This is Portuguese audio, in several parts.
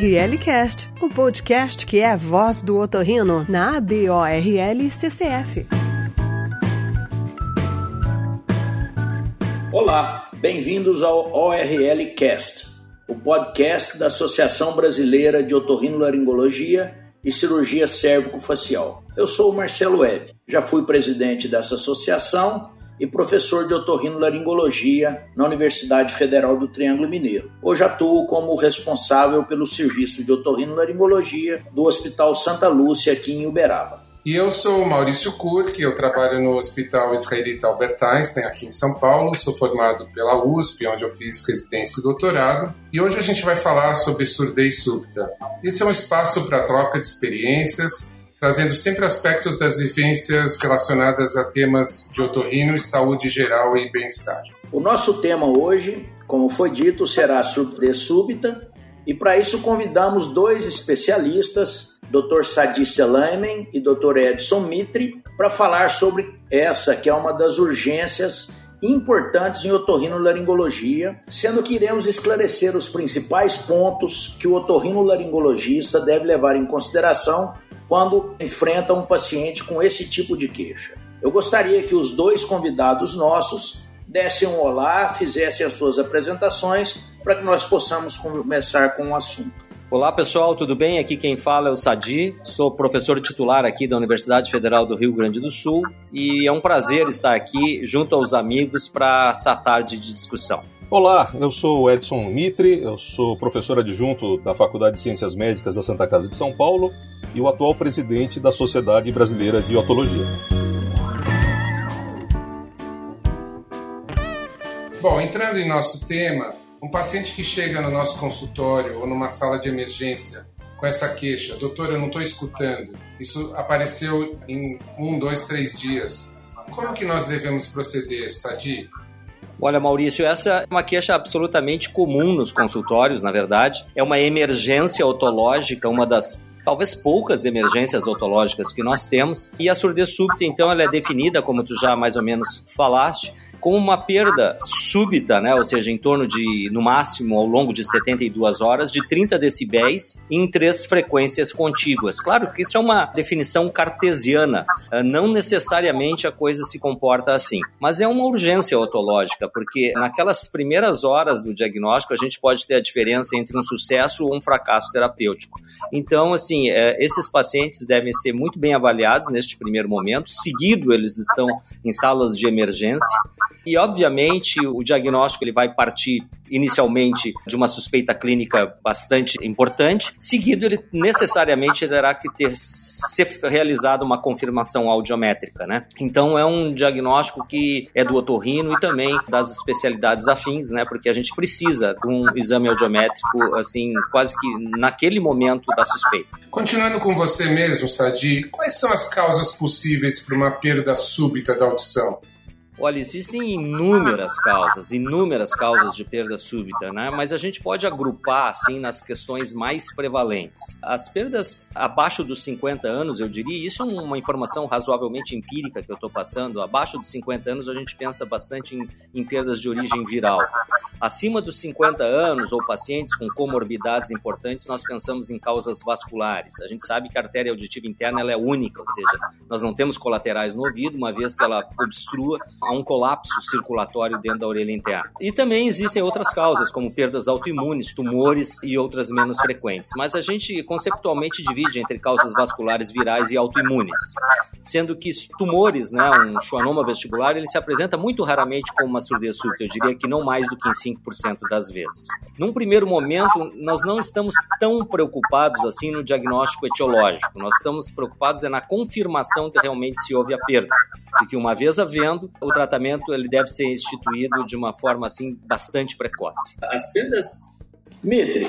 ORL Cast, o podcast que é a voz do otorrino na ABORL CCF. Olá, bem-vindos ao ORL Cast, o podcast da Associação Brasileira de Otorrinolaringologia e Cirurgia Cérvico-Facial. Eu sou o Marcelo Webb, já fui presidente dessa associação e professor de otorrinolaringologia na Universidade Federal do Triângulo Mineiro. Hoje atuo como responsável pelo serviço de otorrinolaringologia do Hospital Santa Lúcia aqui em Uberaba. E eu sou Maurício Kurk, eu trabalho no Hospital Israelita Albert Einstein aqui em São Paulo, sou formado pela USP, onde eu fiz residência e doutorado, e hoje a gente vai falar sobre surdez súbita. Esse é um espaço para troca de experiências, trazendo sempre aspectos das vivências relacionadas a temas de otorrino e saúde geral e bem-estar. O nosso tema hoje, como foi dito, será surdez súbita, e para isso convidamos dois especialistas, Dr. Sadi Selaimen e Dr. Edson Mitri, para falar sobre essa que é uma das urgências importantes em otorrinolaringologia, sendo que iremos esclarecer os principais pontos que o otorrinolaringologista deve levar em consideração quando enfrenta um paciente com esse tipo de queixa. Eu gostaria que os dois convidados nossos dessem um olá, fizessem as suas apresentações para que nós possamos começar com o assunto. Olá pessoal, tudo bem? Aqui quem fala é o Sadi, sou professor titular aqui da Universidade Federal do Rio Grande do Sul e é um prazer estar aqui junto aos amigos para essa tarde de discussão. Olá, eu sou o Edson Mitre, eu sou professor adjunto da Faculdade de Ciências Médicas da Santa Casa de São Paulo e o atual presidente da Sociedade Brasileira de Otologia. Bom, entrando em nosso tema, um paciente que chega no nosso consultório ou numa sala de emergência com essa queixa, doutor, eu não estou escutando, isso apareceu em um, dois, três dias. Como que nós devemos proceder, Sadi? Olha, Maurício, essa é uma queixa absolutamente comum nos consultórios, na verdade. É uma emergência otológica, uma das talvez poucas emergências otológicas que nós temos. E a surdez súbita, então, ela é definida, como tu já mais ou menos falaste, com uma perda súbita, né, ou seja, em torno de, no máximo, ao longo de 72 horas, de 30 decibéis em três frequências contíguas. Claro que isso é uma definição cartesiana, eh, não necessariamente a coisa se comporta assim, mas é uma urgência otológica, porque naquelas primeiras horas do diagnóstico a gente pode ter a diferença entre um sucesso ou um fracasso terapêutico. Então, assim, eh, esses pacientes devem ser muito bem avaliados neste primeiro momento, seguido eles estão em salas de emergência, e, obviamente, o diagnóstico ele vai partir inicialmente de uma suspeita clínica bastante importante, seguido ele necessariamente terá que ter ser realizada uma confirmação audiométrica, né? Então é um diagnóstico que é do otorrino e também das especialidades afins, né? Porque a gente precisa de um exame audiométrico assim, quase que naquele momento da suspeita. Continuando com você mesmo, Sadi, quais são as causas possíveis para uma perda súbita da audição? Olha, existem inúmeras causas, inúmeras causas de perda súbita, né? Mas a gente pode agrupar assim nas questões mais prevalentes. As perdas abaixo dos 50 anos, eu diria, isso é uma informação razoavelmente empírica que eu estou passando. Abaixo dos 50 anos a gente pensa bastante em, em perdas de origem viral. Acima dos 50 anos ou pacientes com comorbidades importantes, nós pensamos em causas vasculares. A gente sabe que a artéria auditiva interna ela é única, ou seja, nós não temos colaterais no ouvido, uma vez que ela obstrua um colapso circulatório dentro da orelha interna. E também existem outras causas, como perdas autoimunes, tumores e outras menos frequentes. Mas a gente conceptualmente divide entre causas vasculares virais e autoimunes, sendo que tumores, né, um schwannoma vestibular, ele se apresenta muito raramente como uma surdez súbita, eu diria que não mais do que em 5% das vezes. Num primeiro momento, nós não estamos tão preocupados assim no diagnóstico etiológico, nós estamos preocupados é na confirmação que realmente se houve a perda, e que uma vez havendo, o tratamento ele deve ser instituído de uma forma assim bastante precoce. As perdas. Mitre,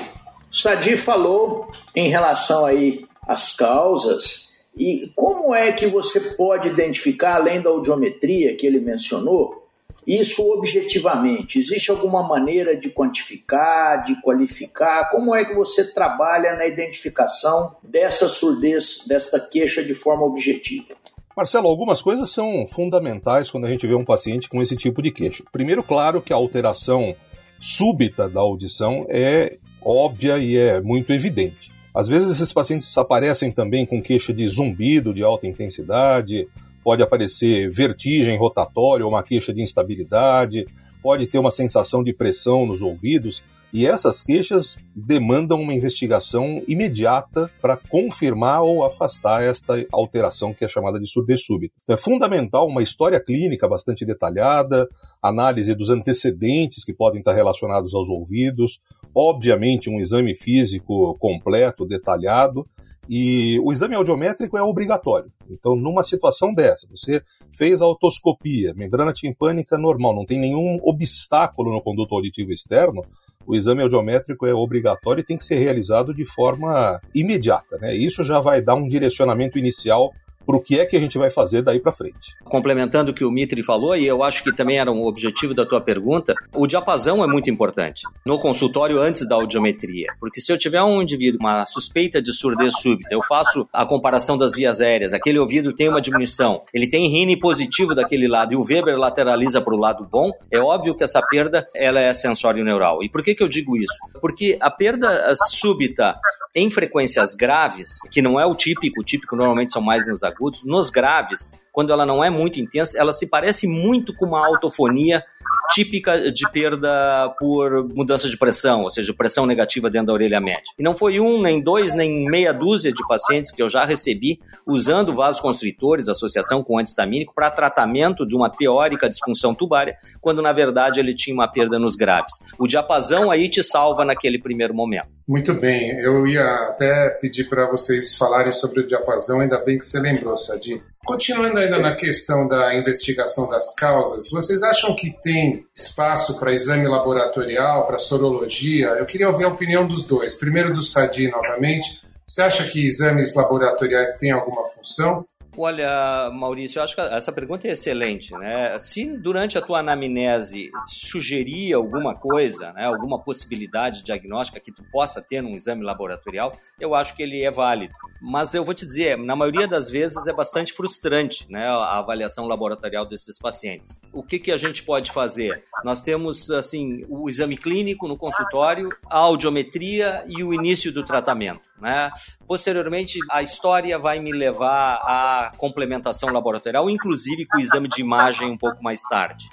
Sadi falou em relação aí às causas e como é que você pode identificar, além da audiometria que ele mencionou, isso objetivamente? Existe alguma maneira de quantificar, de qualificar? Como é que você trabalha na identificação dessa surdez, desta queixa de forma objetiva? Marcelo, algumas coisas são fundamentais quando a gente vê um paciente com esse tipo de queixo. Primeiro, claro que a alteração súbita da audição é óbvia e é muito evidente. Às vezes esses pacientes aparecem também com queixa de zumbido de alta intensidade, pode aparecer vertigem rotatória ou uma queixa de instabilidade, pode ter uma sensação de pressão nos ouvidos, e essas queixas demandam uma investigação imediata para confirmar ou afastar esta alteração que é chamada de surdez súbita. Então, é fundamental uma história clínica bastante detalhada, análise dos antecedentes que podem estar relacionados aos ouvidos, obviamente um exame físico completo, detalhado, e o exame audiométrico é obrigatório. Então, numa situação dessa, você fez a otoscopia, membrana timpânica normal, não tem nenhum obstáculo no conduto auditivo externo, o exame audiométrico é obrigatório e tem que ser realizado de forma imediata. Né? Isso já vai dar um direcionamento inicial para o que é que a gente vai fazer daí para frente. Complementando o que o Mitri falou, e eu acho que também era um objetivo da tua pergunta, o diapasão é muito importante no consultório antes da audiometria, porque se eu tiver um indivíduo uma suspeita de surdez súbita, eu faço a comparação das vias aéreas, aquele ouvido tem uma diminuição, ele tem rine positivo daquele lado e o Weber lateraliza para o lado bom, é óbvio que essa perda ela é sensório neural. E por que, que eu digo isso? Porque a perda súbita em frequências graves, que não é o típico, o típico normalmente são mais nos agudos, nos graves, quando ela não é muito intensa, ela se parece muito com uma autofonia típica de perda por mudança de pressão, ou seja, pressão negativa dentro da orelha média. E não foi um, nem dois, nem meia dúzia de pacientes que eu já recebi usando vasoconstritores, associação com antistamínico, para tratamento de uma teórica disfunção tubária, quando na verdade ele tinha uma perda nos graves. O diapasão aí te salva naquele primeiro momento. Muito bem, eu ia até pedir para vocês falarem sobre o diapasão, ainda bem que você lembrou, Sadi. Continuando ainda na questão da investigação das causas, vocês acham que tem espaço para exame laboratorial, para sorologia? Eu queria ouvir a opinião dos dois. Primeiro do Sadi novamente. Você acha que exames laboratoriais têm alguma função? Olha, Maurício, eu acho que essa pergunta é excelente, né? Se durante a tua anamnese sugerir alguma coisa, né, alguma possibilidade diagnóstica que tu possa ter num exame laboratorial, eu acho que ele é válido. Mas eu vou te dizer, na maioria das vezes é bastante frustrante, né, a avaliação laboratorial desses pacientes. O que que a gente pode fazer? Nós temos assim o exame clínico no consultório, a audiometria e o início do tratamento. Né? Posteriormente, a história vai me levar à complementação laboratorial, inclusive com o exame de imagem um pouco mais tarde.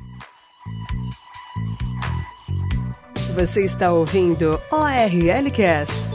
Você está ouvindo ORLcast.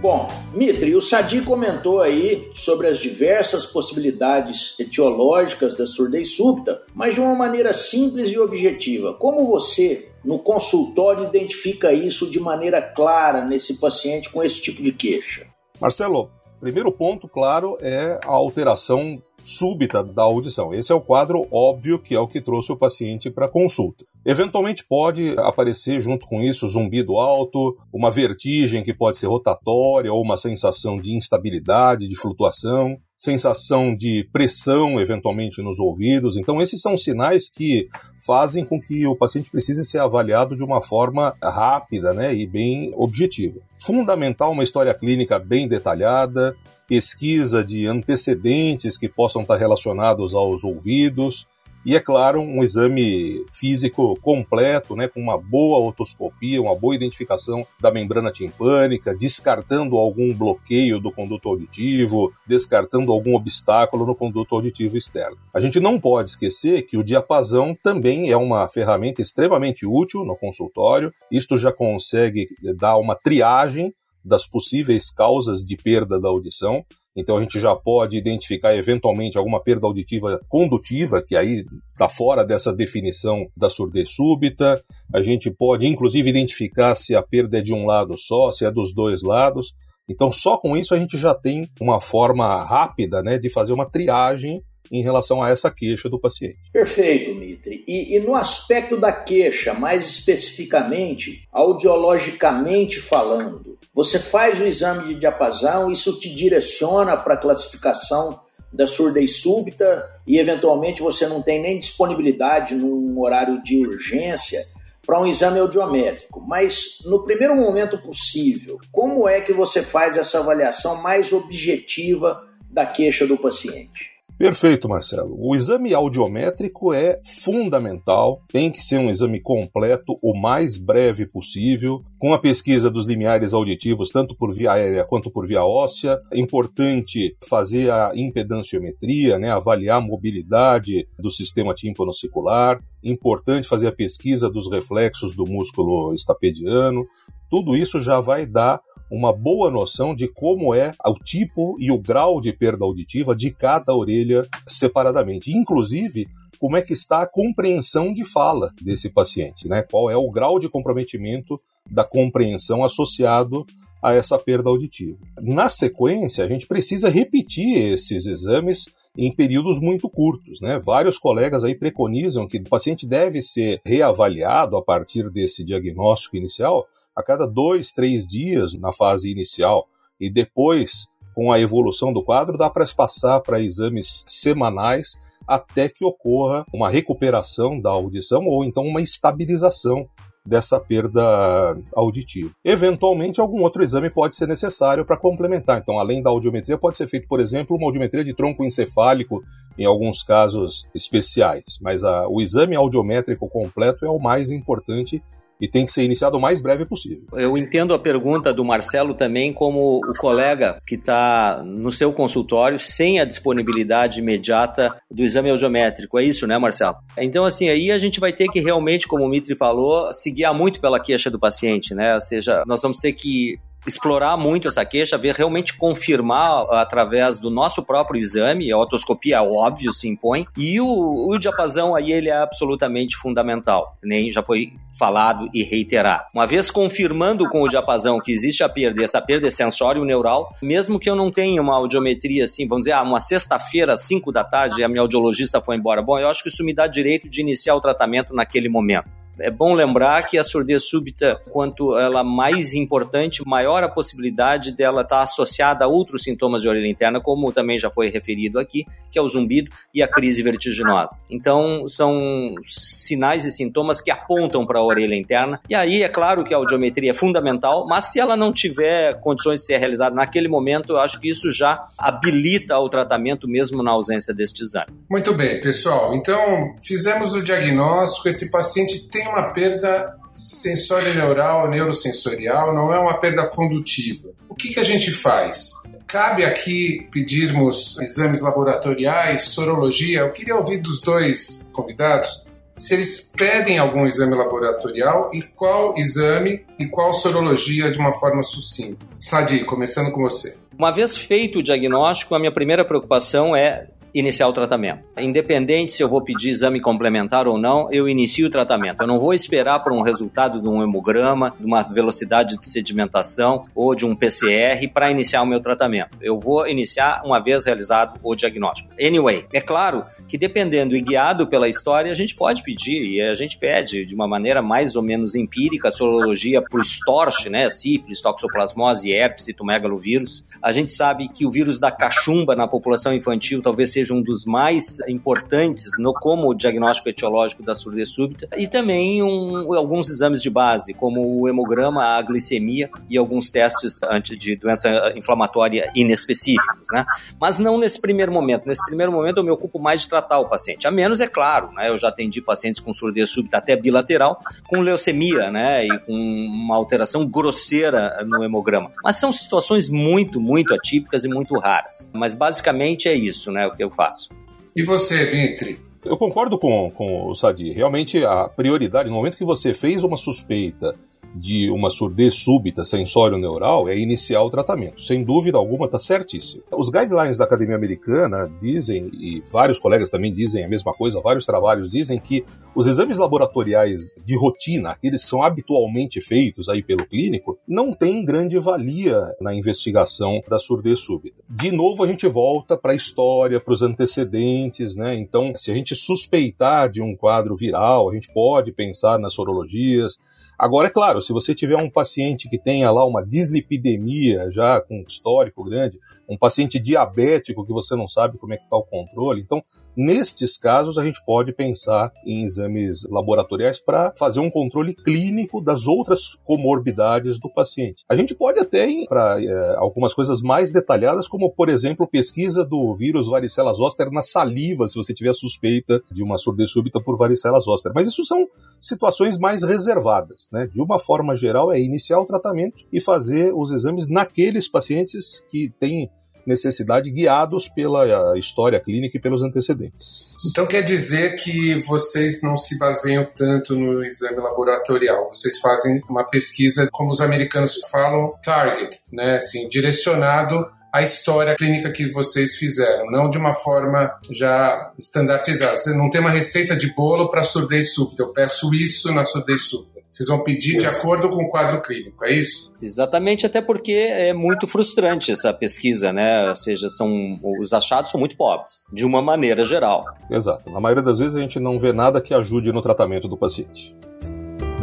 Bom, Mitri, o Sadi comentou aí sobre as diversas possibilidades etiológicas da surdez súbita, mas de uma maneira simples e objetiva. Como você no consultório identifica isso de maneira clara nesse paciente com esse tipo de queixa? Marcelo, primeiro ponto, claro, é a alteração súbita da audição. Esse é o quadro óbvio que é o que trouxe o paciente para consulta. Eventualmente pode aparecer junto com isso zumbido alto, uma vertigem que pode ser rotatória ou uma sensação de instabilidade, de flutuação sensação de pressão, eventualmente, nos ouvidos. Então, esses são sinais que fazem com que o paciente precise ser avaliado de uma forma rápida né, e bem objetiva. Fundamental uma história clínica bem detalhada, pesquisa de antecedentes que possam estar relacionados aos ouvidos, e, é claro, um exame físico completo, né, com uma boa otoscopia, uma boa identificação da membrana timpânica, descartando algum bloqueio do conduto auditivo, descartando algum obstáculo no conduto auditivo externo. A gente não pode esquecer que o diapasão também é uma ferramenta extremamente útil no consultório. Isto já consegue dar uma triagem das possíveis causas de perda da audição. Então a gente já pode identificar eventualmente alguma perda auditiva condutiva, que aí está fora dessa definição da surdez súbita. A gente pode inclusive identificar se a perda é de um lado só, se é dos dois lados. Então só com isso a gente já tem uma forma rápida né, de fazer uma triagem em relação a essa queixa do paciente. Perfeito, Mitri. E, e, no aspecto da queixa, mais especificamente, audiologicamente falando, você faz o exame de diapasão, isso te direciona para a classificação da surdez súbita e eventualmente você não tem nem disponibilidade num horário de urgência para um exame audiométrico. Mas no primeiro momento possível, como é que você faz essa avaliação mais objetiva da queixa do paciente? Perfeito, Marcelo. O exame audiométrico é fundamental, tem que ser um exame completo, o mais breve possível, com a pesquisa dos limiares auditivos, tanto por via aérea quanto por via óssea. É importante fazer a impedanciometria, né, avaliar a mobilidade do sistema tímpano-circular. Importante fazer a pesquisa dos reflexos do músculo estapediano. Tudo isso já vai dar uma boa noção de como é o tipo e o grau de perda auditiva de cada orelha separadamente. Inclusive, como é que está a compreensão de fala desse paciente, né? Qual é o grau de comprometimento da compreensão associado a essa perda auditiva. Na sequência, a gente precisa repetir esses exames em períodos muito curtos. Né? Vários colegas aí preconizam que o paciente deve ser reavaliado a partir desse diagnóstico inicial a cada dois, três dias na fase inicial. E depois, com a evolução do quadro, dá para passar para exames semanais até que ocorra uma recuperação da audição ou então uma estabilização dessa perda auditiva. Eventualmente, algum outro exame pode ser necessário para complementar. Então, além da audiometria, pode ser feito, por exemplo, uma audiometria de tronco encefálico em alguns casos especiais. Mas a, o exame audiométrico completo é o mais importante e tem que ser iniciado o mais breve possível. Eu entendo a pergunta do Marcelo também como o colega que está no seu consultório sem a disponibilidade imediata do exame audiométrico. É isso, né, Marcelo? Então, assim, aí a gente vai ter que realmente, como o Mitri falou, se guiar muito pela queixa do paciente, né? Ou seja, nós vamos ter que explorar muito essa queixa, ver realmente confirmar através do nosso próprio exame, a otoscopia, óbvio, se impõe, e o, o diapasão aí ele é absolutamente fundamental, nem já foi falado e reiterar. Uma vez confirmando com o diapasão que existe a perda, essa perda é sensório neural, mesmo que eu não tenha uma audiometria assim, vamos dizer, ah, uma sexta-feira, às 5 da tarde, a minha audiologista foi embora, bom, eu acho que isso me dá direito de iniciar o tratamento naquele momento. É bom lembrar que a surdez súbita, quanto ela mais importante, maior a possibilidade dela estar associada a outros sintomas de orelha interna, como também já foi referido aqui, que é o zumbido e a crise vertiginosa. Então, são sinais e sintomas que apontam para a orelha interna. E aí, é claro que a audiometria é fundamental, mas se ela não tiver condições de ser realizada naquele momento, eu acho que isso já habilita o tratamento mesmo na ausência deste exame. Muito bem, pessoal. Então, fizemos o diagnóstico, esse paciente tem uma perda sensório-neural, neurosensorial, não é uma perda condutiva. O que, que a gente faz? Cabe aqui pedirmos exames laboratoriais, sorologia. Eu queria ouvir dos dois convidados se eles pedem algum exame laboratorial e qual exame e qual sorologia de uma forma sucinta. Sadi, começando com você. Uma vez feito o diagnóstico, a minha primeira preocupação é iniciar o tratamento. Independente se eu vou pedir exame complementar ou não, eu inicio o tratamento. Eu não vou esperar por um resultado de um hemograma, de uma velocidade de sedimentação ou de um PCR para iniciar o meu tratamento. Eu vou iniciar uma vez realizado o diagnóstico. Anyway, é claro que dependendo e guiado pela história, a gente pode pedir e a gente pede de uma maneira mais ou menos empírica a sorologia para o STORCH, né, sífilis, toxoplasmose, herpes, citomegalovírus. A gente sabe que o vírus da cachumba na população infantil talvez seja seja um dos mais importantes no como diagnóstico etiológico da surdez súbita, e também um, alguns exames de base, como o hemograma, a glicemia e alguns testes anti de doença inflamatória inespecíficos, né? Mas não nesse primeiro momento. Nesse primeiro momento eu me ocupo mais de tratar o paciente. A menos, é claro, né? Eu já atendi pacientes com surdez súbita até bilateral, com leucemia, né? E com uma alteração grosseira no hemograma. Mas são situações muito, muito atípicas e muito raras. Mas basicamente é isso, né? O que eu faço. E você, Mitri? Eu concordo com, com o Sadi. Realmente, a prioridade, no momento que você fez uma suspeita de uma surdez súbita sensório-neural é iniciar o tratamento. Sem dúvida alguma, está certíssimo. Os guidelines da Academia Americana dizem, e vários colegas também dizem a mesma coisa, vários trabalhos dizem que os exames laboratoriais de rotina, aqueles que são habitualmente feitos aí pelo clínico, não têm grande valia na investigação da surdez súbita. De novo, a gente volta para a história, para os antecedentes, né? Então, se a gente suspeitar de um quadro viral, a gente pode pensar nas sorologias, Agora, é claro, se você tiver um paciente que tenha lá uma dislipidemia já com histórico grande, um paciente diabético que você não sabe como é que está o controle, então Nestes casos, a gente pode pensar em exames laboratoriais para fazer um controle clínico das outras comorbidades do paciente. A gente pode até ir para é, algumas coisas mais detalhadas, como, por exemplo, pesquisa do vírus varicela zoster na saliva, se você tiver suspeita de uma surdez súbita por varicela zoster. Mas isso são situações mais reservadas. Né? De uma forma geral, é iniciar o tratamento e fazer os exames naqueles pacientes que têm necessidade guiados pela história clínica e pelos antecedentes. Então quer dizer que vocês não se baseiam tanto no exame laboratorial, vocês fazem uma pesquisa, como os americanos falam, target, né, assim, direcionado à história clínica que vocês fizeram, não de uma forma já estandartizada. Você não tem uma receita de bolo para surdez súbita, eu peço isso na surdez súbita. Vocês vão pedir de acordo com o quadro clínico, é isso? Exatamente, até porque é muito frustrante essa pesquisa, né? Ou seja, são, os achados são muito pobres, de uma maneira geral. Exato. Na maioria das vezes a gente não vê nada que ajude no tratamento do paciente.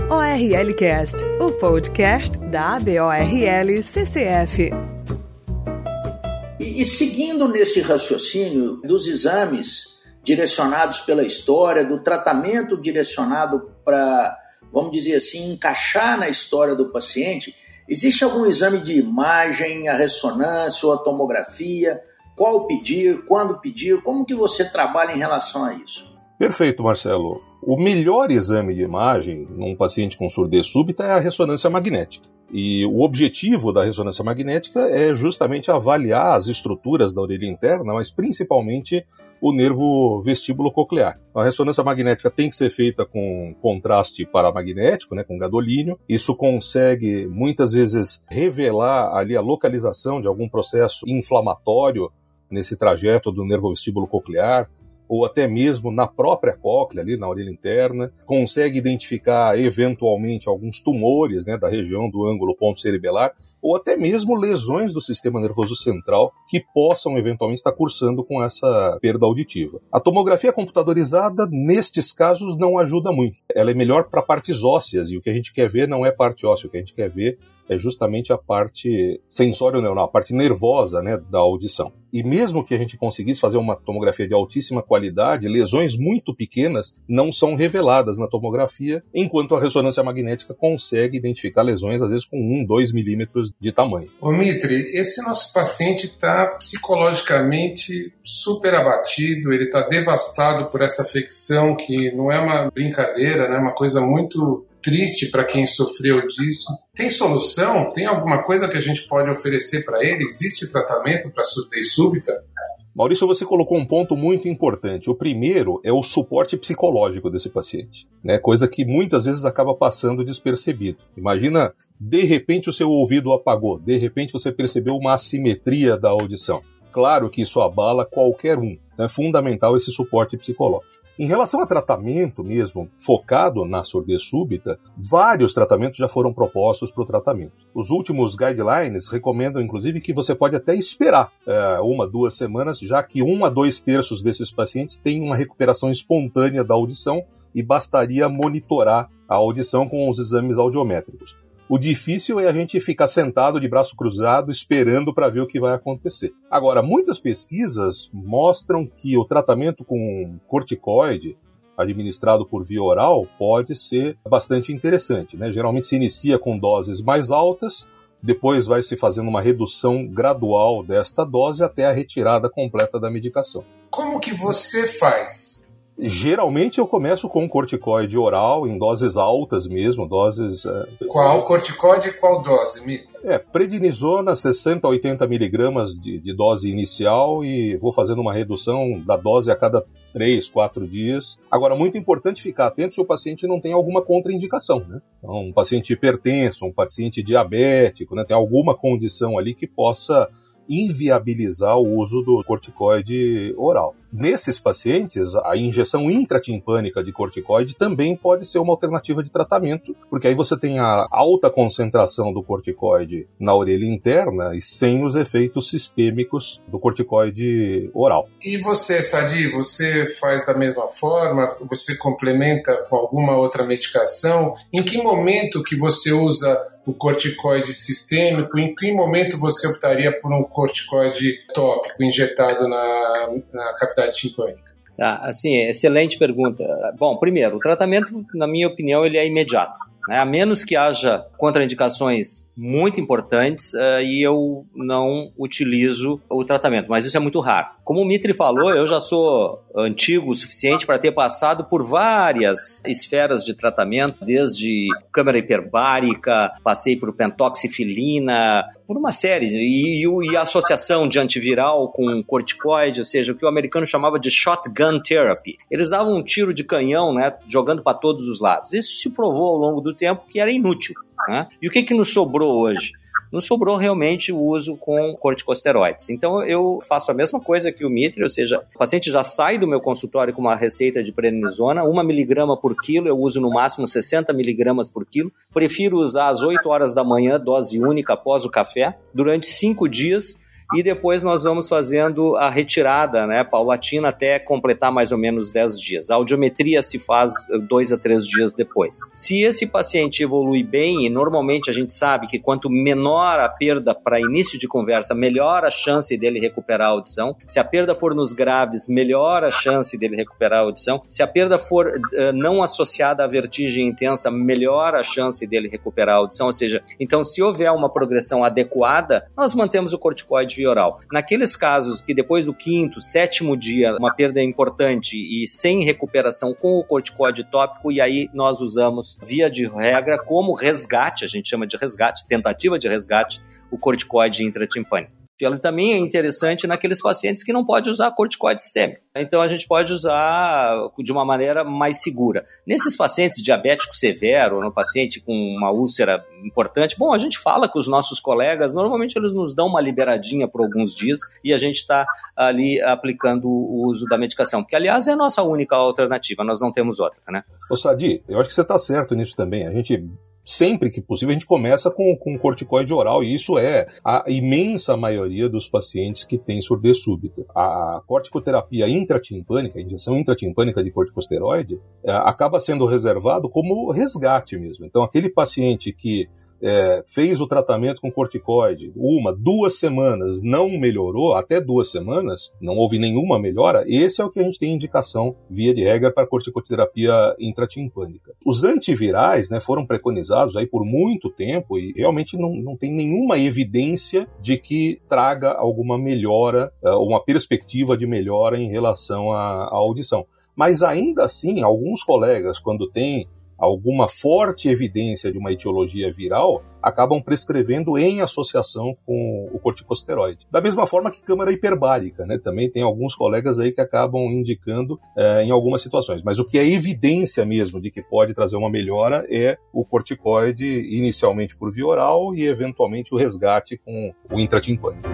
ORLcast, o podcast da ABORL CCF. E, e seguindo nesse raciocínio dos exames direcionados pela história, do tratamento direcionado para vamos dizer assim, encaixar na história do paciente, existe algum exame de imagem, a ressonância ou a tomografia? Qual pedir, quando pedir? Como que você trabalha em relação a isso? Perfeito, Marcelo. O melhor exame de imagem num paciente com surdez súbita é a ressonância magnética. E o objetivo da ressonância magnética é justamente avaliar as estruturas da orelha interna, mas principalmente o nervo vestíbulo coclear. A ressonância magnética tem que ser feita com contraste paramagnético, né, com gadolínio. Isso consegue muitas vezes revelar ali a localização de algum processo inflamatório nesse trajeto do nervo vestíbulo coclear, ou até mesmo na própria cóclea, ali na orelha interna, consegue identificar eventualmente alguns tumores né, da região do ângulo ponto cerebelar, ou até mesmo lesões do sistema nervoso central que possam eventualmente estar cursando com essa perda auditiva. A tomografia computadorizada, nestes casos, não ajuda muito. Ela é melhor para partes ósseas, e o que a gente quer ver não é parte óssea, o que a gente quer ver é justamente a parte sensório-neural, a parte nervosa né, da audição. E mesmo que a gente conseguisse fazer uma tomografia de altíssima qualidade, lesões muito pequenas não são reveladas na tomografia, enquanto a ressonância magnética consegue identificar lesões, às vezes com 1, 2 milímetros de tamanho. Ô Mitri, esse nosso paciente está psicologicamente super abatido, ele está devastado por essa afecção que não é uma brincadeira, né? É uma coisa muito triste para quem sofreu disso. Tem solução? Tem alguma coisa que a gente pode oferecer para ele? Existe tratamento para surdez súbita? Maurício, você colocou um ponto muito importante. O primeiro é o suporte psicológico desse paciente, né? Coisa que muitas vezes acaba passando despercebido. Imagina, de repente o seu ouvido apagou, de repente você percebeu uma assimetria da audição. Claro que isso abala qualquer um. É fundamental esse suporte psicológico. Em relação a tratamento mesmo, focado na surdez súbita, vários tratamentos já foram propostos para o tratamento. Os últimos guidelines recomendam, inclusive, que você pode até esperar é, uma, duas semanas, já que um a dois terços desses pacientes têm uma recuperação espontânea da audição e bastaria monitorar a audição com os exames audiométricos. O difícil é a gente ficar sentado de braço cruzado esperando para ver o que vai acontecer. Agora, muitas pesquisas mostram que o tratamento com corticoide administrado por via oral pode ser bastante interessante. Né? Geralmente se inicia com doses mais altas, depois vai se fazendo uma redução gradual desta dose até a retirada completa da medicação. Como que você faz Geralmente eu começo com corticoide oral, em doses altas mesmo, doses... É... Qual corticoide e qual dose, Mita? É, prednisona, 60 a 80 miligramas de, de, dose inicial e vou fazendo uma redução da dose a cada 3, 4 dias. Agora, muito importante ficar atento se o paciente não tem alguma contraindicação, né? Então, um paciente hipertenso, um paciente diabético, né? Tem alguma condição ali que possa inviabilizar o uso do corticoide oral. Nesses pacientes, a injeção intratimpânica de corticoide também pode ser uma alternativa de tratamento, porque aí você tem a alta concentração do corticoide na orelha interna e sem os efeitos sistêmicos do corticoide oral. E você, Sadi, você faz da mesma forma? Você complementa com alguma outra medicação? Em que momento que você usa o corticoide sistêmico? Em que momento você optaria por um corticoide tópico injetado na, na cavidade timpânica? Tá, assim, excelente pergunta. Bom, primeiro, o tratamento, na minha opinião, ele é imediato. Né? A menos que haja contraindicações muito importantes uh, e eu não utilizo o tratamento, mas isso é muito raro. Como o Mitri falou, eu já sou antigo o suficiente para ter passado por várias esferas de tratamento, desde câmara hiperbárica, passei por pentoxifilina, por uma série, e, e, e, a associação de antiviral com corticoide, ou seja, o que o americano chamava de shotgun therapy. Eles davam um tiro de canhão, né, jogando para todos os lados. Isso se provou ao longo do tempo que era inútil. Né? E o que, que nos sobrou hoje? Nos sobrou realmente o uso com corticosteroides. Então eu faço a mesma coisa que o Mitre, ou seja, o paciente já sai do meu consultório com uma receita de prednisona, uma miligrama por quilo, eu uso no máximo 60 miligramas por quilo. Prefiro usar às 8 horas da manhã, dose única após o café, durante 5 dias e depois nós vamos fazendo a retirada, né, paulatina, até completar mais ou menos 10 dias. A audiometria se faz dois a três dias depois. Se esse paciente evolui bem, e normalmente a gente sabe que quanto menor a perda para início de conversa, melhor a chance dele recuperar a audição. Se a perda for nos graves, melhor a chance dele recuperar a audição. Se a perda for uh, não associada à vertigem intensa, melhor a chance dele recuperar a audição. Ou seja, então se houver uma progressão adequada, nós mantemos o corticoide via oral. Naqueles casos que depois do quinto, sétimo dia, uma perda é importante e sem recuperação com o corticóide tópico, e aí nós usamos, via de regra, como resgate, a gente chama de resgate, tentativa de resgate, o corticóide intratimpânico ela também é interessante naqueles pacientes que não pode usar corticoide sistêmico. Então a gente pode usar de uma maneira mais segura. Nesses pacientes diabéticos severo, no paciente com uma úlcera importante, bom, a gente fala com os nossos colegas, normalmente eles nos dão uma liberadinha por alguns dias e a gente está ali aplicando o uso da medicação, que aliás é a nossa única alternativa, nós não temos outra, né? Ô Sadi, eu acho que você está certo nisso também. A gente sempre que possível, a gente começa com, com corticoide oral, e isso é a imensa maioria dos pacientes que têm surdez súbita. A corticoterapia intratimpânica, a injeção intratimpânica de corticosteroide, é, acaba sendo reservado como resgate mesmo. Então, aquele paciente que é, fez o tratamento com corticoide, uma, duas semanas, não melhorou, até duas semanas, não houve nenhuma melhora, esse é o que a gente tem indicação, via de regra, para corticoterapia intratimpânica. Os antivirais né, foram preconizados aí por muito tempo e realmente não, não tem nenhuma evidência de que traga alguma melhora, é, uma perspectiva de melhora em relação à, à audição. Mas ainda assim, alguns colegas, quando têm alguma forte evidência de uma etiologia viral, acabam prescrevendo em associação com o corticosteroide. Da mesma forma que câmara hiperbárica, né? Também tem alguns colegas aí que acabam indicando é, em algumas situações. Mas o que é evidência mesmo de que pode trazer uma melhora é o corticoide, inicialmente por via oral e eventualmente o resgate com o intratimpânico.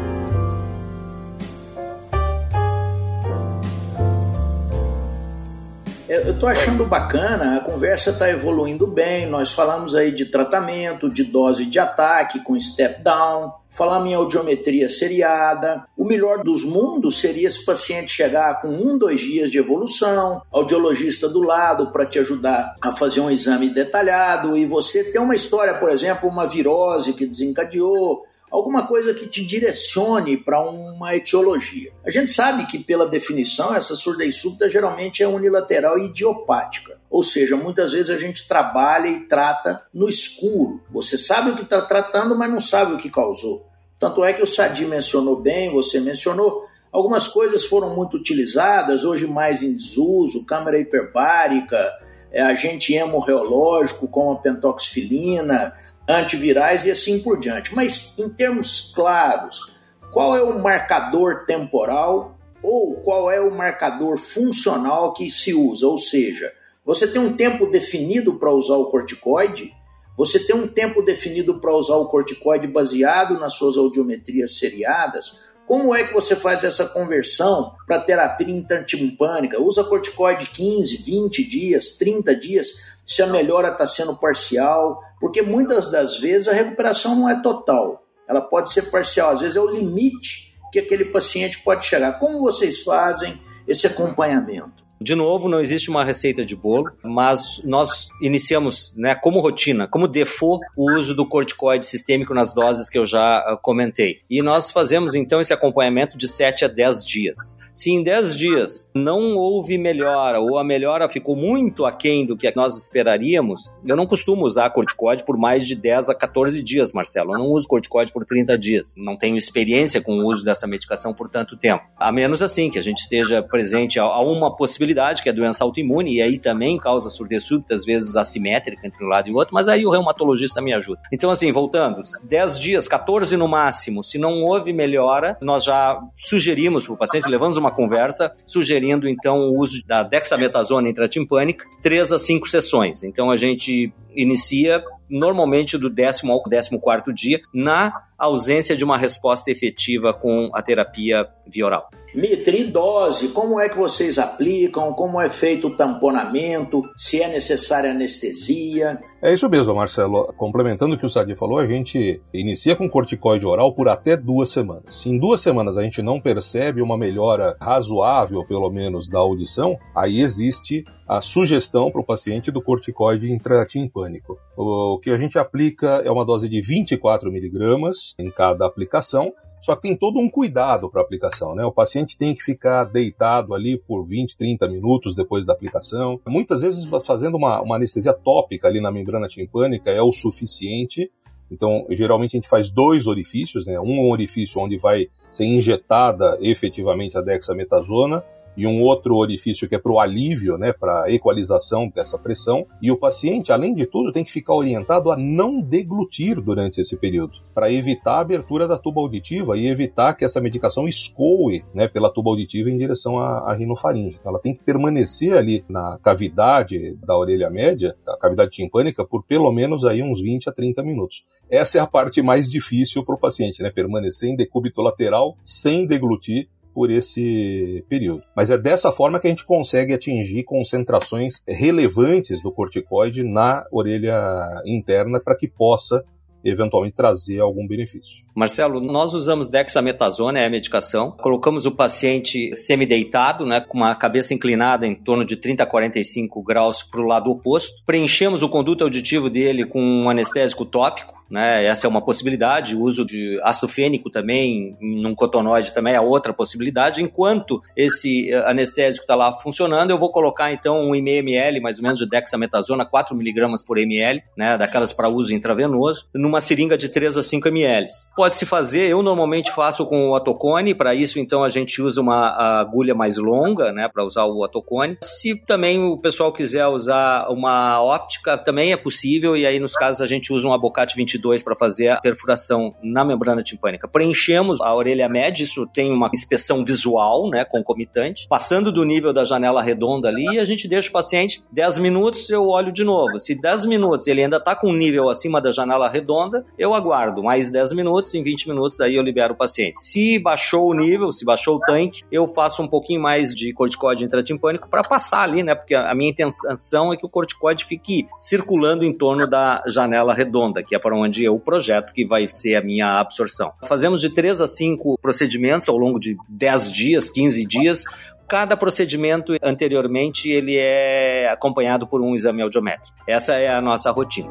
Eu estou achando bacana, a conversa está evoluindo bem. Nós falamos aí de tratamento, de dose de ataque com step down, falamos em audiometria seriada. O melhor dos mundos seria esse paciente chegar com um, dois dias de evolução, audiologista do lado para te ajudar a fazer um exame detalhado e você ter uma história, por exemplo, uma virose que desencadeou, alguma coisa que te direcione para uma etiologia. A gente sabe que, pela definição, essa surdez súbita geralmente é unilateral e idiopática. Ou seja, muitas vezes a gente trabalha e trata no escuro. Você sabe o que está tratando, mas não sabe o que causou. Tanto é que o Sadi mencionou bem, você mencionou, algumas coisas foram muito utilizadas, hoje mais em desuso, câmera hiperbárica, é, agente hemorreológico como a pentoxifilina, antivirais e assim por diante. Mas em termos claros, qual é o marcador temporal ou qual é o marcador funcional que se usa? Ou seja, você tem um tempo definido para usar o corticoide, você tem um tempo definido para usar o corticoide baseado nas suas audiometrias seriadas. Como é que você faz essa conversão para terapia intratimpânica? Usa corticoide 15, 20 dias, 30 dias, se a melhora está sendo parcial, porque muitas das vezes a recuperação não é total, ela pode ser parcial, às vezes é o limite que aquele paciente pode chegar. Como vocês fazem esse acompanhamento? De novo, não existe uma receita de bolo, mas nós iniciamos, né, como rotina, como default, o uso do corticoide sistêmico nas doses que eu já uh, comentei. E nós fazemos então esse acompanhamento de 7 a 10 dias. Se em 10 dias não houve melhora ou a melhora ficou muito aquém do que nós esperaríamos, eu não costumo usar corticoide por mais de 10 a 14 dias, Marcelo. Eu não uso corticoide por 30 dias. Não tenho experiência com o uso dessa medicação por tanto tempo. A menos assim, que a gente esteja presente a uma possibilidade, que é doença autoimune, e aí também causa surdez súbita, às vezes assimétrica entre um lado e o outro, mas aí o reumatologista me ajuda. Então, assim, voltando, 10 dias, 14 no máximo, se não houve melhora, nós já sugerimos para o paciente, levamos uma conversa, sugerindo então o uso da dexametasona intratimpânica, três a cinco sessões. Então a gente inicia normalmente do décimo ao décimo quarto dia, na ausência de uma resposta efetiva com a terapia via oral. Mitre, dose, como é que vocês aplicam, como é feito o tamponamento, se é necessária anestesia? É isso mesmo, Marcelo. Complementando o que o Sadi falou, a gente inicia com corticoide oral por até duas semanas. Se em duas semanas a gente não percebe uma melhora razoável, pelo menos, da audição, aí existe a sugestão para o paciente do corticoide intratimpânico. O que a gente aplica é uma dose de 24 miligramas em cada aplicação, só que tem todo um cuidado para a aplicação, né? O paciente tem que ficar deitado ali por 20, 30 minutos depois da aplicação. Muitas vezes fazendo uma, uma anestesia tópica ali na membrana timpânica é o suficiente. Então, geralmente a gente faz dois orifícios, né? Um orifício onde vai ser injetada efetivamente a dexametasona e um outro orifício que é para o alívio, né, para equalização dessa pressão. E o paciente, além de tudo, tem que ficar orientado a não deglutir durante esse período, para evitar a abertura da tuba auditiva e evitar que essa medicação escoe né, pela tuba auditiva em direção à, à rinofaringe. Ela tem que permanecer ali na cavidade da orelha média, da cavidade timpânica, por pelo menos aí uns 20 a 30 minutos. Essa é a parte mais difícil para o paciente, né? Permanecer em decúbito lateral sem deglutir por esse período. Mas é dessa forma que a gente consegue atingir concentrações relevantes do corticoide na orelha interna para que possa eventualmente trazer algum benefício. Marcelo, nós usamos dexametasona, é a medicação. Colocamos o paciente semideitado, né, com uma cabeça inclinada em torno de 30 a 45 graus para o lado oposto. Preenchemos o conduto auditivo dele com um anestésico tópico né? Essa é uma possibilidade. O uso de ácido fênico também, num cotonoide, também é outra possibilidade. Enquanto esse eh, anestésico está lá funcionando, eu vou colocar então um 1,5 ml, mais ou menos, de dexametasona, 4 miligramas por ml, né? Daquelas para uso intravenoso, numa seringa de 3 a 5 ml. Pode-se fazer, eu normalmente faço com o atocone, para isso então a gente usa uma agulha mais longa, né? Para usar o atocone. Se também o pessoal quiser usar uma óptica, também é possível, e aí nos casos a gente usa um abocate 22 22 para fazer a perfuração na membrana timpânica. Preenchemos a orelha média, isso tem uma inspeção visual, né, concomitante, passando do nível da janela redonda ali, a gente deixa o paciente 10 minutos, eu olho de novo. Se 10 minutos ele ainda está com um nível acima da janela redonda, eu aguardo mais 10 minutos, em 20 minutos aí eu libero o paciente. Se baixou o nível, se baixou o tanque, eu faço um pouquinho mais de corticoide intratimpânico para passar ali, né, porque a minha intenção é que o corticoide fique circulando em torno da janela redonda, que é para onde onde é o projeto que vai ser a minha absorção. Fazemos de 3 a 5 procedimentos ao longo de 10 dias, 15 dias, cada procedimento anteriormente ele é acompanhado por um exame audiométrico. Essa é a nossa rotina.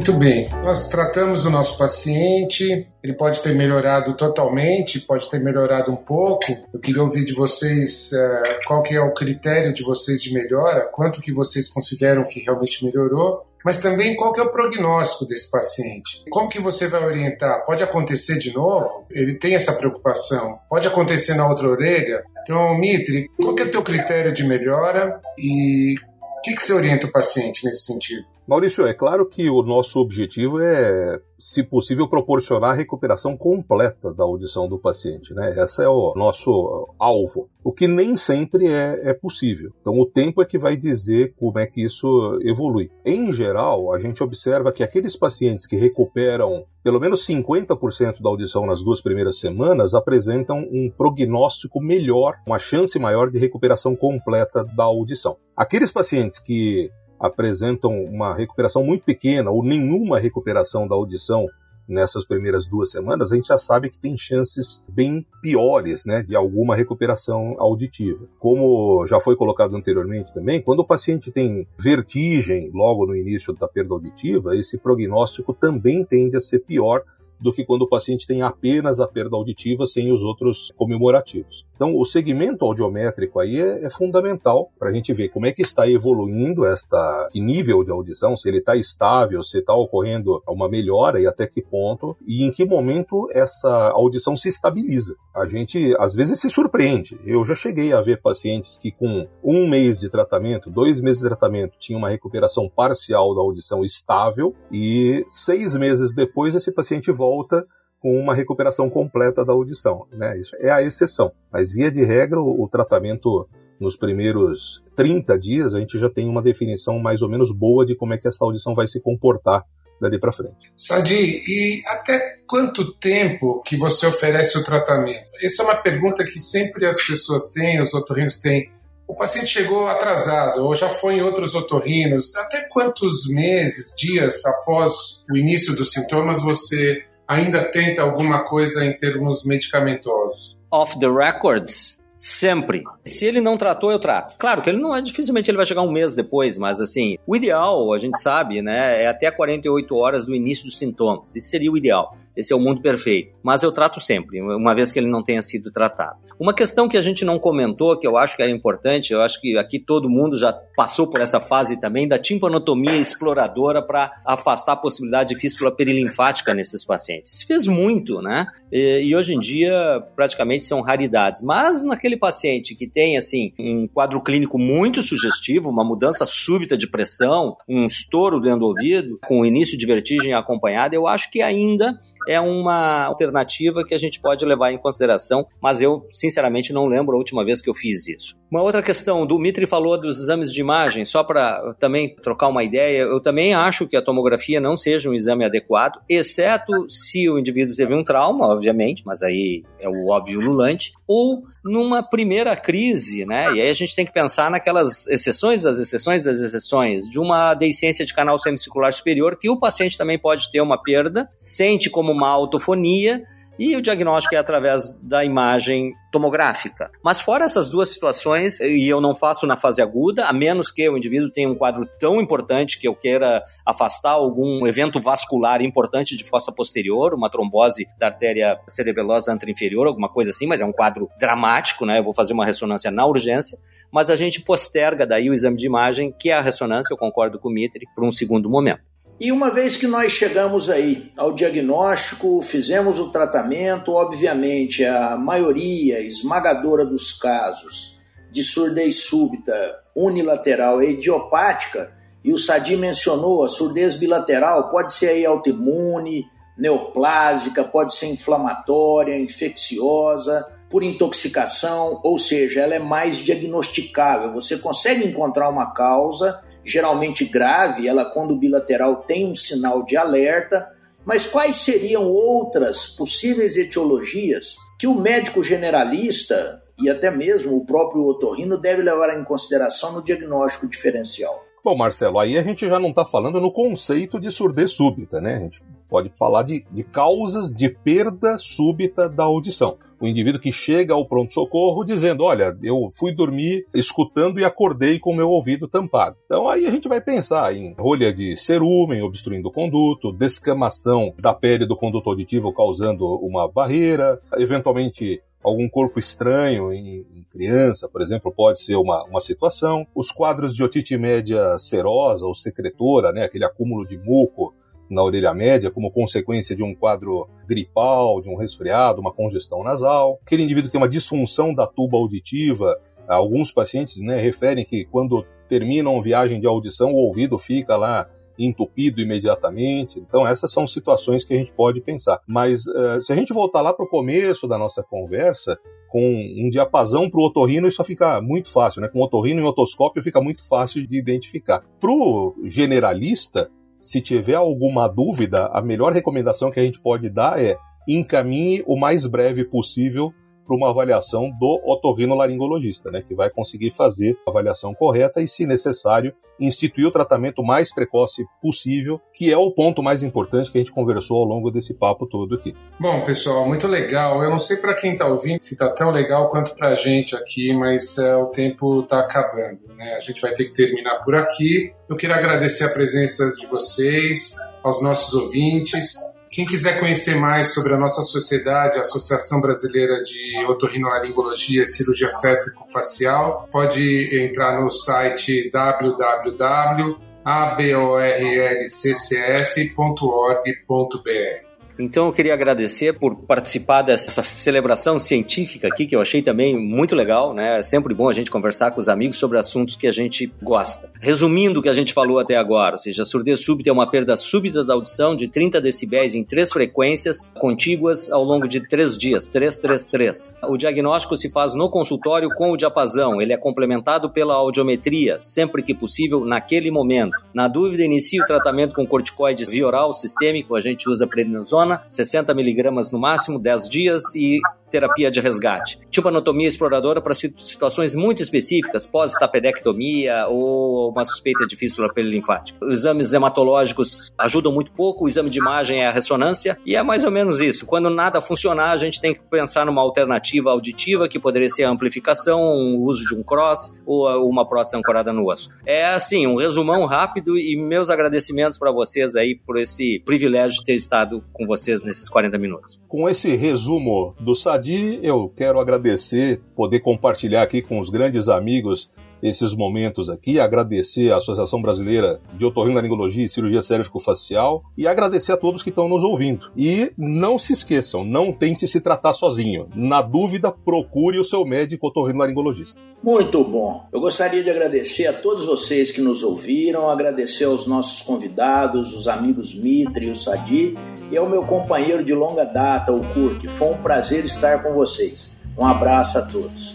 Muito bem, nós tratamos o nosso paciente, ele pode ter melhorado totalmente, pode ter melhorado um pouco. Eu queria ouvir de vocês uh, qual que é o critério de vocês de melhora, quanto que vocês consideram que realmente melhorou, mas também qual que é o prognóstico desse paciente. Como que você vai orientar? Pode acontecer de novo? Ele tem essa preocupação. Pode acontecer na outra orelha? Então, Mitri, qual que é o teu critério de melhora e o que, que você orienta o paciente nesse sentido? Maurício, é claro que o nosso objetivo é, se possível, proporcionar a recuperação completa da audição do paciente. Né? Esse é o nosso alvo, o que nem sempre é, é possível. Então, o tempo é que vai dizer como é que isso evolui. Em geral, a gente observa que aqueles pacientes que recuperam pelo menos 50% da audição nas duas primeiras semanas apresentam um prognóstico melhor, uma chance maior de recuperação completa da audição. Aqueles pacientes que apresentam uma recuperação muito pequena ou nenhuma recuperação da audição nessas primeiras duas semanas, a gente já sabe que tem chances bem piores, né, de alguma recuperação auditiva. Como já foi colocado anteriormente também, quando o paciente tem vertigem logo no início da perda auditiva, esse prognóstico também tende a ser pior do que quando o paciente tem apenas a perda auditiva sem os outros comemorativos. Então, o segmento audiométrico aí é, é fundamental para a gente ver como é que está evoluindo esta nível de audição, se ele está estável, se está ocorrendo uma melhora e até que ponto, e em que momento essa audição se estabiliza. A gente às vezes se surpreende. Eu já cheguei a ver pacientes que com um mês de tratamento, dois meses de tratamento, tinham uma recuperação parcial da audição estável e seis meses depois esse paciente volta com uma recuperação completa da audição. Né? Isso é a exceção. Mas, via de regra, o, o tratamento nos primeiros 30 dias, a gente já tem uma definição mais ou menos boa de como é que essa audição vai se comportar dali para frente. Sadi, e até quanto tempo que você oferece o tratamento? Essa é uma pergunta que sempre as pessoas têm, os otorrinos têm. O paciente chegou atrasado ou já foi em outros otorrinos. Até quantos meses, dias após o início dos sintomas você ainda tenta alguma coisa em termos medicamentosos? Off the records, sempre. Se ele não tratou, eu trato. Claro que ele não é, dificilmente ele vai chegar um mês depois, mas assim, o ideal, a gente sabe, né, é até 48 horas do início dos sintomas. Isso seria o ideal. Esse é o mundo perfeito. Mas eu trato sempre, uma vez que ele não tenha sido tratado. Uma questão que a gente não comentou, que eu acho que é importante, eu acho que aqui todo mundo já passou por essa fase também, da timpanotomia exploradora para afastar a possibilidade de fístula perilinfática nesses pacientes. Se fez muito, né? E, e hoje em dia praticamente são raridades. Mas naquele paciente que tem, assim, um quadro clínico muito sugestivo, uma mudança súbita de pressão, um estouro do ouvido, com início de vertigem acompanhada, eu acho que ainda é uma alternativa que a gente pode levar em consideração, mas eu, sinceramente, não lembro a última vez que eu fiz isso. Uma outra questão, do Mitri falou dos exames de imagem, só para também trocar uma ideia, eu também acho que a tomografia não seja um exame adequado, exceto se o indivíduo teve um trauma, obviamente, mas aí é o óbvio lulante, ou numa primeira crise, né? E aí a gente tem que pensar naquelas exceções das exceções das exceções, de uma deiscência de canal semicircular superior, que o paciente também pode ter uma perda, sente como uma autofonia, e o diagnóstico é através da imagem tomográfica. Mas fora essas duas situações, e eu não faço na fase aguda, a menos que o indivíduo tenha um quadro tão importante que eu queira afastar algum evento vascular importante de fossa posterior, uma trombose da artéria cerebelosa antra-inferior, alguma coisa assim, mas é um quadro dramático, né? Eu vou fazer uma ressonância na urgência, mas a gente posterga daí o exame de imagem, que é a ressonância, eu concordo com o Mitri, por um segundo momento. E uma vez que nós chegamos aí ao diagnóstico, fizemos o tratamento, obviamente a maioria esmagadora dos casos de surdez súbita unilateral e idiopática, e o Sadi mencionou, a surdez bilateral pode ser aí autoimune, neoplásica, pode ser inflamatória, infecciosa, por intoxicação, ou seja, ela é mais diagnosticável. Você consegue encontrar uma causa geralmente grave, ela quando bilateral tem um sinal de alerta, mas quais seriam outras possíveis etiologias que o médico generalista e até mesmo o próprio otorrino deve levar em consideração no diagnóstico diferencial? Bom, Marcelo, aí a gente já não está falando no conceito de surdez súbita, né? A gente pode falar de, de causas de perda súbita da audição o indivíduo que chega ao pronto-socorro dizendo: Olha, eu fui dormir escutando e acordei com meu ouvido tampado. Então aí a gente vai pensar em rolha de cerúmen obstruindo o conduto, descamação da pele do conduto auditivo causando uma barreira, eventualmente algum corpo estranho em, em, criança, por exemplo, pode ser uma, uma situação. Os quadros de otite média serosa ou secretora, né, aquele acúmulo de muco na orelha média como consequência de um quadro gripal, de um resfriado, uma congestão nasal. Aquele indivíduo que tem uma disfunção da tuba auditiva, alguns pacientes né, referem que quando terminam viagem de audição, o ouvido fica lá entupido imediatamente. Então, essas são situações que a gente pode pensar. Mas uh, se a gente voltar lá para o começo da nossa conversa, com um diapasão para o otorrino, isso fica muito fácil, né? Com otorrino e otoscópio fica muito fácil de identificar. Para o generalista, se tiver alguma dúvida, a melhor recomendação que a gente pode dar é encaminhe o mais breve possível para uma avaliação do otorrinolaringologista, né, que vai conseguir fazer a avaliação correta e, se necessário, instituir o tratamento mais precoce possível, que é o ponto mais importante que a gente conversou ao longo desse papo todo aqui. Bom, pessoal, muito legal. Eu não sei para quem está ouvindo se está tão legal quanto para a gente aqui, mas é, o tempo está acabando. Né? A gente vai ter que terminar por aqui. Eu queria agradecer a presença de vocês, aos nossos ouvintes. Quem quiser conhecer mais sobre a nossa sociedade, a Associação Brasileira de Otorrinolaringologia e Cirurgia Cérvico-Facial, pode entrar no site www.aborlccf.org.br. Então eu queria agradecer por participar dessa celebração científica aqui, que eu achei também muito legal, né? É sempre bom a gente conversar com os amigos sobre assuntos que a gente gosta. Resumindo o que a gente falou até agora, ou seja, a surdez súbita é uma perda súbita da audição de 30 decibéis em três frequências contíguas ao longo de três dias, 333. O diagnóstico se faz no consultório com o diapasão, ele é complementado pela audiometria, sempre que possível, naquele momento. Na dúvida, inicie o tratamento com corticoides via oral sistêmico, a gente usa prednisona, 60 miligramas no máximo, 10 dias e terapia de resgate. Tipo anatomia exploradora para situações muito específicas, pós-tapedectomia ou uma suspeita de fístula perilinfática. Os exames hematológicos ajudam muito pouco, o exame de imagem é a ressonância e é mais ou menos isso. Quando nada funcionar, a gente tem que pensar numa alternativa auditiva que poderia ser a amplificação, o uso de um cross ou uma prótese ancorada no osso. É assim, um resumão rápido e meus agradecimentos para vocês aí por esse privilégio de ter estado com vocês nesses 40 minutos. Com esse resumo do Sadi, eu quero agradecer, poder compartilhar aqui com os grandes amigos esses momentos aqui, agradecer à Associação Brasileira de Otorrinolaringologia e Cirurgia Cérvico-Facial e agradecer a todos que estão nos ouvindo. E não se esqueçam, não tente se tratar sozinho. Na dúvida, procure o seu médico otorrinolaringologista. Muito bom. Eu gostaria de agradecer a todos vocês que nos ouviram, agradecer aos nossos convidados, os amigos Mitre e o Sadi, e ao meu companheiro de longa data, o Kurk. Foi um prazer estar com vocês. Um abraço a todos.